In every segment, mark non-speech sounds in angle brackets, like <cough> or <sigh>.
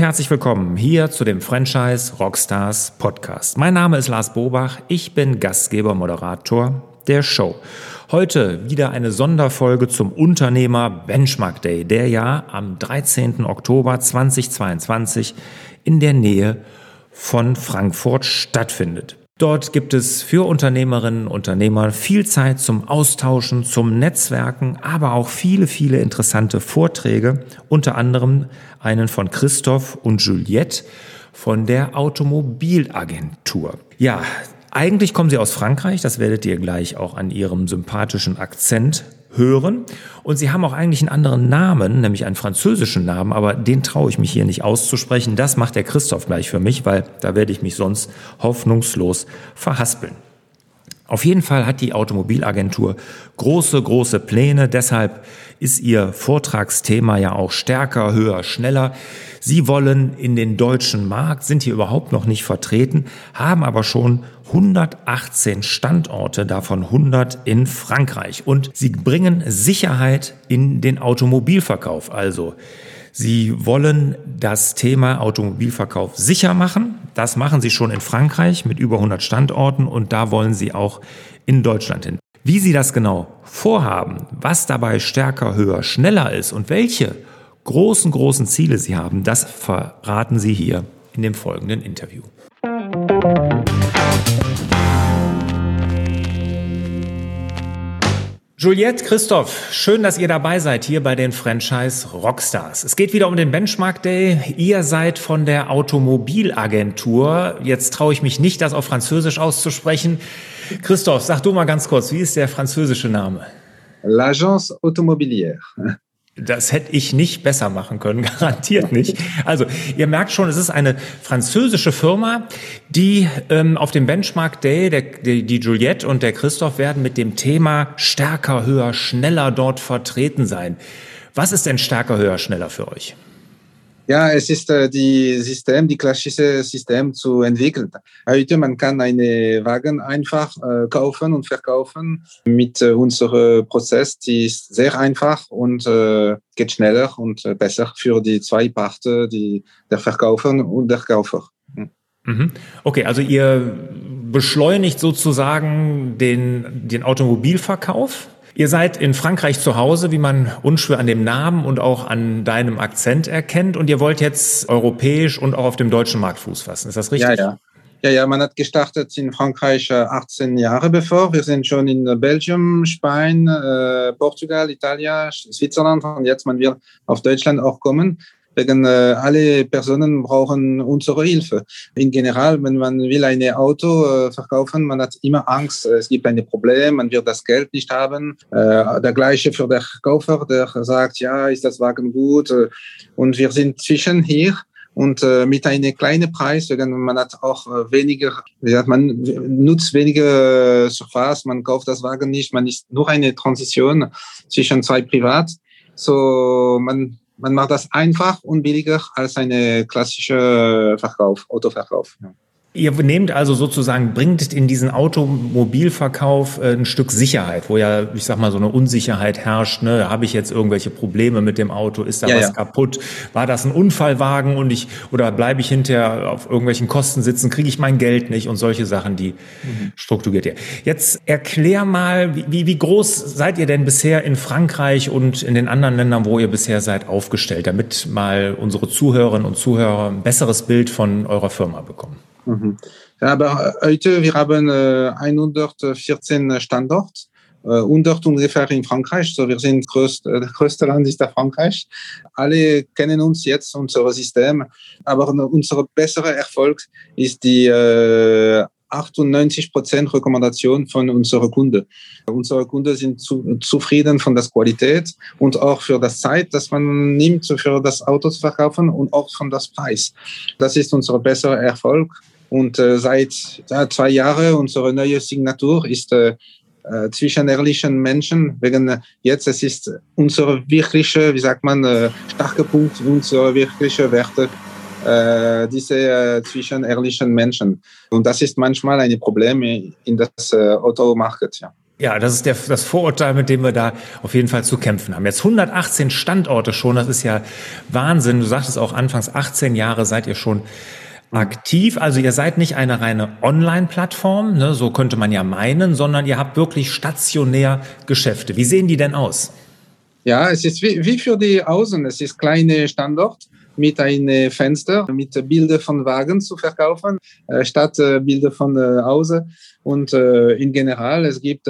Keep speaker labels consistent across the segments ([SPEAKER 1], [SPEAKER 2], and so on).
[SPEAKER 1] Herzlich willkommen hier zu dem Franchise Rockstars Podcast. Mein Name ist Lars Bobach, ich bin Gastgeber, Moderator der Show. Heute wieder eine Sonderfolge zum Unternehmer Benchmark Day, der ja am 13. Oktober 2022 in der Nähe von Frankfurt stattfindet. Dort gibt es für Unternehmerinnen und Unternehmer viel Zeit zum Austauschen, zum Netzwerken, aber auch viele, viele interessante Vorträge, unter anderem einen von Christoph und Juliette von der Automobilagentur. Ja, eigentlich kommen sie aus Frankreich, das werdet ihr gleich auch an ihrem sympathischen Akzent hören. Und sie haben auch eigentlich einen anderen Namen, nämlich einen französischen Namen, aber den traue ich mich hier nicht auszusprechen. Das macht der Christoph gleich für mich, weil da werde ich mich sonst hoffnungslos verhaspeln. Auf jeden Fall hat die Automobilagentur große, große Pläne. Deshalb ist ihr Vortragsthema ja auch stärker, höher, schneller. Sie wollen in den deutschen Markt, sind hier überhaupt noch nicht vertreten, haben aber schon 118 Standorte, davon 100 in Frankreich. Und sie bringen Sicherheit in den Automobilverkauf. Also Sie wollen das Thema Automobilverkauf sicher machen. Das machen Sie schon in Frankreich mit über 100 Standorten und da wollen Sie auch in Deutschland hin. Wie Sie das genau vorhaben, was dabei stärker, höher, schneller ist und welche großen, großen Ziele Sie haben, das verraten Sie hier in dem folgenden Interview. Juliette, Christoph, schön, dass ihr dabei seid hier bei den Franchise Rockstars. Es geht wieder um den Benchmark Day. Ihr seid von der Automobilagentur. Jetzt traue ich mich nicht, das auf Französisch auszusprechen. Christoph, sag du mal ganz kurz, wie ist der französische Name?
[SPEAKER 2] L'Agence Automobilière.
[SPEAKER 1] Das hätte ich nicht besser machen können, <laughs> garantiert nicht. Also ihr merkt schon, es ist eine französische Firma, die ähm, auf dem Benchmark Day, der, die, die Juliette und der Christoph werden mit dem Thema stärker, höher, schneller dort vertreten sein. Was ist denn stärker, höher, schneller für euch?
[SPEAKER 2] Ja, es ist äh, die System, die klassische System zu entwickeln. Heute man kann eine Wagen einfach äh, kaufen und verkaufen mit äh, unserem Prozess. Die ist sehr einfach und äh, geht schneller und äh, besser für die zwei Parten, die der Verkäufer und der Käufer.
[SPEAKER 1] Hm. Mhm. Okay, also ihr beschleunigt sozusagen den, den Automobilverkauf Ihr seid in Frankreich zu Hause, wie man unschwer an dem Namen und auch an deinem Akzent erkennt. Und ihr wollt jetzt europäisch und auch auf dem deutschen Markt Fuß fassen. Ist das richtig?
[SPEAKER 2] Ja, ja. Ja, ja, man hat gestartet in Frankreich 18 äh, Jahre bevor. Wir sind schon in Belgien, Spanien, äh, Portugal, Italien, Switzerland und jetzt man will auf Deutschland auch kommen wegen äh, alle Personen brauchen unsere Hilfe. In general, wenn man will ein Auto äh, verkaufen, man hat immer Angst, es gibt ein Problem, man wird das Geld nicht haben. Äh, der gleiche für den Käufer, der sagt, ja, ist das Wagen gut? Und wir sind zwischen hier und äh, mit einem kleinen Preis, man hat auch äh, weniger, man, nutzt weniger äh, Surface, man kauft das Wagen nicht, man ist nur eine Transition zwischen zwei Privat. So, man man macht das einfach und billiger als eine klassische Verkauf, Autoverkauf. Ja.
[SPEAKER 1] Ihr nehmt also sozusagen, bringt in diesen Automobilverkauf äh, ein Stück Sicherheit, wo ja, ich sag mal, so eine Unsicherheit herrscht. Ne? Habe ich jetzt irgendwelche Probleme mit dem Auto? Ist da ja, was ja. kaputt? War das ein Unfallwagen und ich oder bleibe ich hinterher auf irgendwelchen Kosten sitzen? Kriege ich mein Geld nicht und solche Sachen, die mhm. strukturiert ihr. Jetzt erklär mal, wie, wie groß seid ihr denn bisher in Frankreich und in den anderen Ländern, wo ihr bisher seid, aufgestellt, damit mal unsere Zuhörerinnen und Zuhörer ein besseres Bild von eurer Firma bekommen?
[SPEAKER 2] Mhm. Aber heute, wir haben äh, 114 Standorte. 100 ungefähr in Frankreich, so wir sind größt, äh, das größte Land ist der Frankreich. Alle kennen uns jetzt, unser System, aber unser besserer Erfolg ist die äh, 98 Prozent Rekommendation von unseren Kunden. Unsere Kunden sind zu, zufrieden von der Qualität und auch für das Zeit, das man nimmt, für das Auto zu verkaufen und auch von das Preis. Das ist unser besserer Erfolg. Und äh, seit ja, zwei Jahren unsere neue Signatur ist äh, äh, zwischen ehrlichen Menschen, wegen äh, jetzt es ist unsere wirkliche, wie sagt man, äh, starke Punkt, unsere wirkliche Werte, äh, diese äh, zwischen ehrlichen Menschen. Und das ist manchmal ein Problem in das äh, Automarket, ja.
[SPEAKER 1] Ja, das ist der, das Vorurteil, mit dem wir da auf jeden Fall zu kämpfen haben. Jetzt 118 Standorte schon, das ist ja Wahnsinn. Du sagtest auch anfangs 18 Jahre seid ihr schon aktiv. Also ihr seid nicht eine reine Online-Plattform, ne, so könnte man ja meinen, sondern ihr habt wirklich stationär Geschäfte. Wie sehen die denn aus?
[SPEAKER 2] Ja, es ist wie, wie für die Außen. Es ist kleine Standort mit einem Fenster, mit Bilder von Wagen zu verkaufen, äh, statt äh, Bilder von äh, Außen. Und in general, es gibt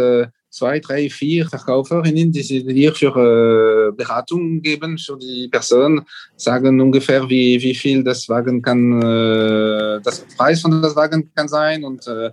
[SPEAKER 2] zwei, drei, vier Verkäuferinnen, die sie hier für äh, Beratung geben für die Person, sagen ungefähr, wie, wie viel das Wagen kann, äh, das Preis von das Wagen kann sein und äh,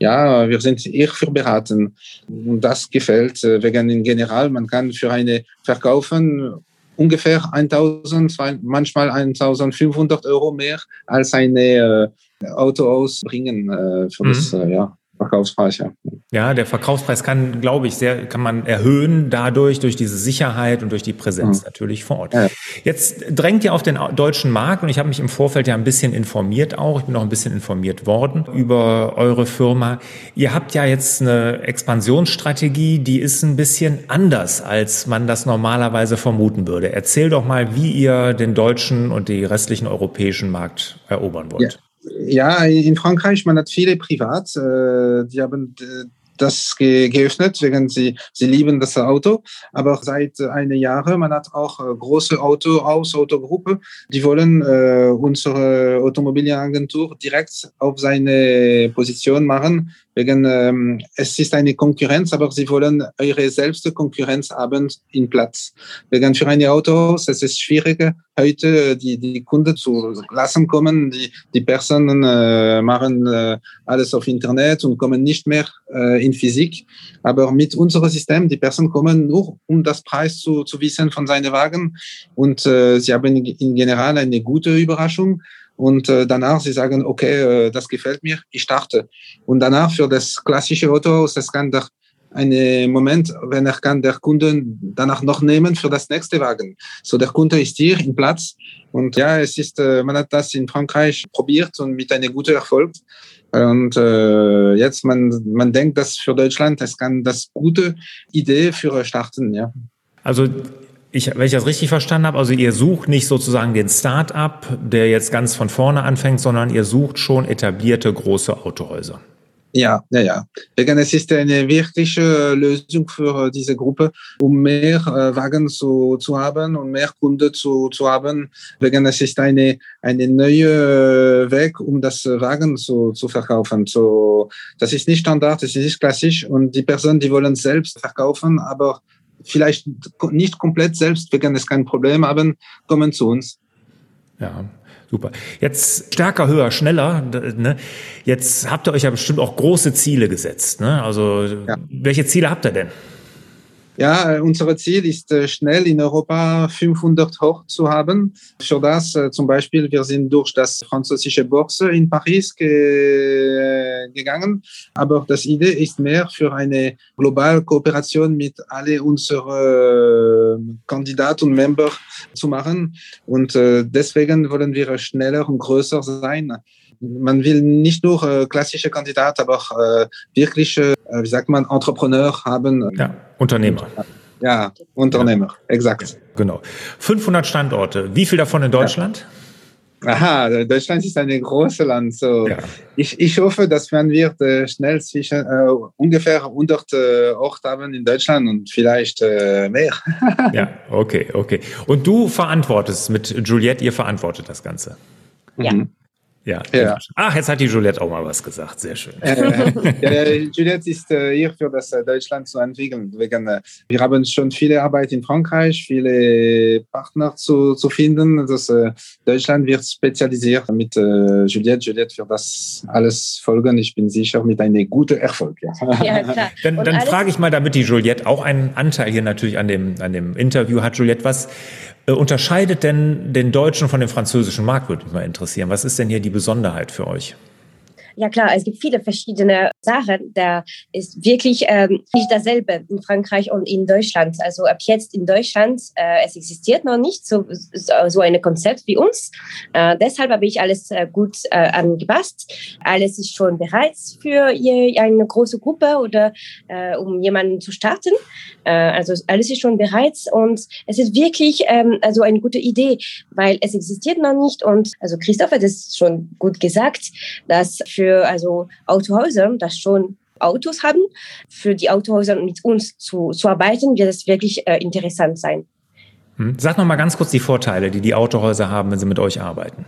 [SPEAKER 2] ja, wir sind hier für beraten. Und das gefällt äh, wegen in General. Man kann für eine verkaufen ungefähr 1000, manchmal 1500 Euro mehr als eine äh, Auto ausbringen äh, für mhm. das, äh, ja. Verkaufspreis, ja.
[SPEAKER 1] Ja, der Verkaufspreis kann, glaube ich, sehr, kann man erhöhen dadurch, durch diese Sicherheit und durch die Präsenz mhm. natürlich vor Ort. Ja. Jetzt drängt ihr auf den deutschen Markt und ich habe mich im Vorfeld ja ein bisschen informiert auch. Ich bin auch ein bisschen informiert worden über eure Firma. Ihr habt ja jetzt eine Expansionsstrategie, die ist ein bisschen anders, als man das normalerweise vermuten würde. Erzähl doch mal, wie ihr den deutschen und die restlichen europäischen Markt erobern wollt.
[SPEAKER 2] Ja. Ja, in Frankreich, man hat viele privat, äh, die haben äh, das ge geöffnet, wegen sie, sie lieben das Auto. Aber seit einem Jahr, man hat auch äh, große Auto aus Autogruppe, die wollen äh, unsere Automobilieragentur direkt auf seine Position machen, wegen ähm, es ist eine Konkurrenz, aber sie wollen ihre selbst Konkurrenz haben in Platz. Wegen für eine Autohaus, es ist schwieriger, heute die, die Kunden zu lassen kommen. Die, die Personen äh, machen äh, alles auf Internet und kommen nicht mehr äh, in Physik. Aber mit unserem System, die Personen kommen nur, um das Preis zu, zu wissen von seinen Wagen. Und äh, sie haben in general eine gute Überraschung und äh, danach sie sagen, okay, äh, das gefällt mir, ich starte. Und danach für das klassische Auto, das kann der einen Moment, wenn er kann der Kunde danach noch nehmen für das nächste Wagen. So der Kunde ist hier im Platz und ja, es ist, äh, man hat das in Frankreich probiert und mit einem guten Erfolg. Und äh, jetzt man man denkt, dass für Deutschland das kann das gute Idee für starten, ja.
[SPEAKER 1] Also ich, wenn ich das richtig verstanden habe, also ihr sucht nicht sozusagen den Start-up, der jetzt ganz von vorne anfängt, sondern ihr sucht schon etablierte große Autohäuser.
[SPEAKER 2] Ja, ja, ja. Wegen es ist eine wirkliche Lösung für diese Gruppe, um mehr äh, Wagen zu, zu haben und mehr Kunden zu, zu haben. Wegen es ist eine, eine neue Weg, um das Wagen zu, zu verkaufen. So, das ist nicht Standard, das ist nicht klassisch und die Personen, die wollen selbst verkaufen, aber vielleicht nicht komplett selbst, wir können es kein Problem haben, kommen zu uns.
[SPEAKER 1] Ja, super. Jetzt stärker, höher, schneller. Ne? Jetzt habt ihr euch ja bestimmt auch große Ziele gesetzt. Ne? Also ja. welche Ziele habt ihr denn?
[SPEAKER 2] Ja, äh, unser Ziel ist äh, schnell in Europa 500 hoch zu haben. Für das äh, zum Beispiel, wir sind durch das französische Börse in Paris ge gegangen. Aber das Idee ist mehr für eine globale Kooperation mit alle unseren Kandidaten und Member zu machen. Und deswegen wollen wir schneller und größer sein man will nicht nur äh, klassische Kandidat, aber auch äh, wirkliche, äh, wie sagt man, Entrepreneur haben.
[SPEAKER 1] Ja, Unternehmer.
[SPEAKER 2] Ja, Unternehmer, ja. exakt.
[SPEAKER 1] Genau. 500 Standorte. Wie viel davon in Deutschland? Ja.
[SPEAKER 2] Aha, Deutschland ist ein großes Land. So. Ja. Ich, ich hoffe, dass man wird äh, schnell zwischen äh, ungefähr 100 äh, Orte haben in Deutschland und vielleicht äh, mehr. <laughs>
[SPEAKER 1] ja, okay, okay. Und du verantwortest mit Juliette, ihr verantwortet das Ganze.
[SPEAKER 3] Ja. Mhm.
[SPEAKER 1] Ja. ja. Ach, jetzt hat die Juliette auch mal was gesagt. Sehr schön.
[SPEAKER 2] Äh, <laughs> ja, Juliette ist äh, hier für das äh, Deutschland zu entwickeln. Wegen, äh, wir haben schon viele Arbeit in Frankreich, viele Partner zu, zu finden. Das, äh, Deutschland wird spezialisiert mit äh, Juliette. Juliette wird das alles folgen. Ich bin sicher mit einem guten Erfolg. Ja, <laughs>
[SPEAKER 1] ja klar. <laughs> dann, dann frage ich mal, damit die Juliette auch einen Anteil hier natürlich an dem, an dem Interview hat. Juliette, was äh, unterscheidet denn den deutschen von dem französischen Markt, würde mich mal interessieren. Was ist denn hier die Besonderheit für euch?
[SPEAKER 3] Ja klar, es gibt viele verschiedene Sache, da ist wirklich ähm, nicht dasselbe in Frankreich und in Deutschland. Also ab jetzt in Deutschland, äh, es existiert noch nicht so, so ein Konzept wie uns. Äh, deshalb habe ich alles äh, gut äh, angepasst. Alles ist schon bereit für eine große Gruppe oder äh, um jemanden zu starten. Äh, also alles ist schon bereit und es ist wirklich ähm, also eine gute Idee, weil es existiert noch nicht und also Christoph hat es schon gut gesagt, dass für also Autohäuser, das schon Autos haben, für die Autohäuser mit uns zu, zu arbeiten, wird es wirklich äh, interessant sein.
[SPEAKER 1] Hm. Sag noch mal ganz kurz die Vorteile, die die Autohäuser haben, wenn sie mit euch arbeiten.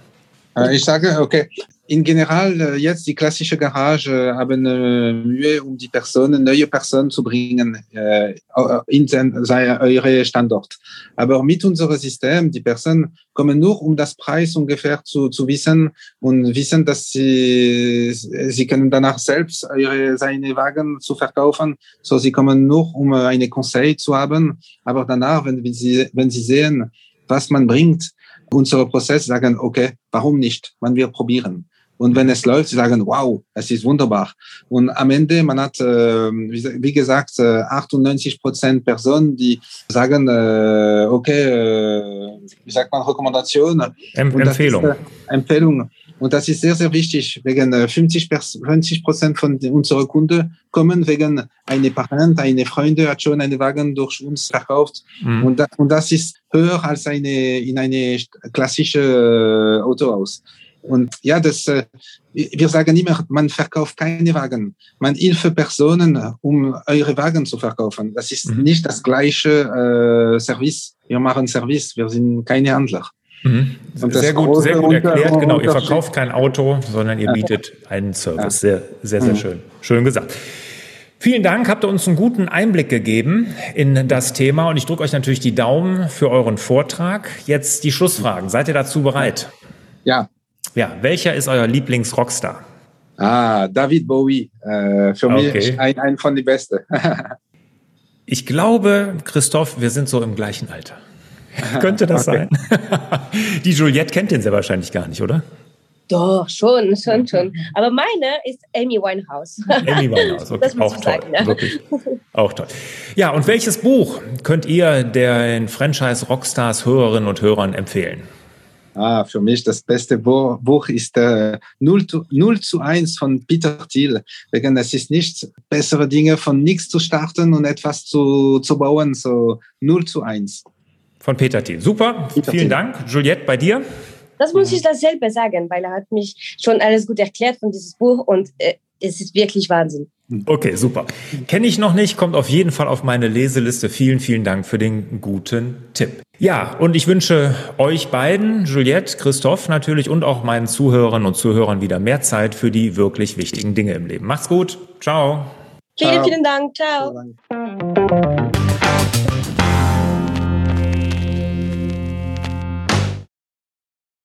[SPEAKER 2] Äh, ich sage, okay, in general äh, jetzt die klassische Garage äh, haben Mühe, um die Personen, neue Personen zu bringen in eure Standort. Aber mit unserem System, die Personen kommen nur, um das Preis ungefähr zu, zu wissen und wissen, dass sie, sie können danach selbst ihre, seine Wagen zu verkaufen. So, sie kommen nur, um eine Conseil zu haben. Aber danach, wenn, sie, wenn sie sehen, was man bringt, unser Prozess sagen, okay, warum nicht? Man wird probieren. Und wenn es läuft, sagen, wow, es ist wunderbar. Und am Ende, man hat, äh, wie gesagt, 98 äh, Prozent Personen, die sagen, äh, okay, wie sagt man, Rekommendation?
[SPEAKER 1] Em Empfehlung.
[SPEAKER 2] Ist, Empfehlung. Und das ist sehr, sehr wichtig. Wegen 50 Prozent von unseren Kunden kommen wegen eine Parent, eine Freunde hat schon einen Wagen durch uns verkauft. Mhm. Und, da, und das ist höher als eine, in eine klassische Autohaus. Und ja, das, äh, wir sagen immer, man verkauft keine Wagen. Man hilft Personen, um eure Wagen zu verkaufen. Das ist mhm. nicht das gleiche äh, Service. Wir machen Service, wir sind keine Handler.
[SPEAKER 1] Mhm. Sehr gut, sehr gut erklärt. Genau, ihr verkauft kein Auto, sondern ihr bietet einen Service. Sehr, sehr, sehr mhm. schön. Schön gesagt. Vielen Dank, habt ihr uns einen guten Einblick gegeben in das Thema und ich drücke euch natürlich die Daumen für euren Vortrag. Jetzt die Schlussfragen. Seid ihr dazu bereit?
[SPEAKER 2] Ja,
[SPEAKER 1] ja, welcher ist euer Lieblings-Rockstar?
[SPEAKER 2] Ah, David Bowie. Äh, für okay. mich ein, ein von den Besten. <laughs>
[SPEAKER 1] ich glaube, Christoph, wir sind so im gleichen Alter. <laughs> Könnte das okay. sein? <laughs> die Juliette kennt den sehr wahrscheinlich gar nicht, oder?
[SPEAKER 3] Doch, schon, schon, schon. Aber meine ist Amy Winehouse. Amy
[SPEAKER 1] Winehouse, okay. auch toll. Sagen, ne? Wirklich. Auch toll. Ja, und welches Buch könnt ihr den Franchise Rockstars Hörerinnen und Hörern empfehlen?
[SPEAKER 2] Ah, für mich das beste Buch ist äh, 0, zu, 0 zu 1 von Peter Thiel. Wegen es ist nicht bessere Dinge von nichts zu starten und etwas zu, zu bauen, so 0 zu 1.
[SPEAKER 1] Von Peter Thiel. Super, Peter vielen Thiel. Dank. Juliette, bei dir?
[SPEAKER 3] Das muss ich dasselbe sagen, weil er hat mich schon alles gut erklärt von dieses Buch und äh, es ist wirklich Wahnsinn.
[SPEAKER 1] Okay, super. Kenne ich noch nicht, kommt auf jeden Fall auf meine Leseliste. Vielen, vielen Dank für den guten Tipp. Ja, und ich wünsche euch beiden, Juliette, Christoph natürlich und auch meinen Zuhörern und Zuhörern wieder mehr Zeit für die wirklich wichtigen Dinge im Leben. Macht's gut. Ciao.
[SPEAKER 3] Vielen, vielen Dank. Ciao.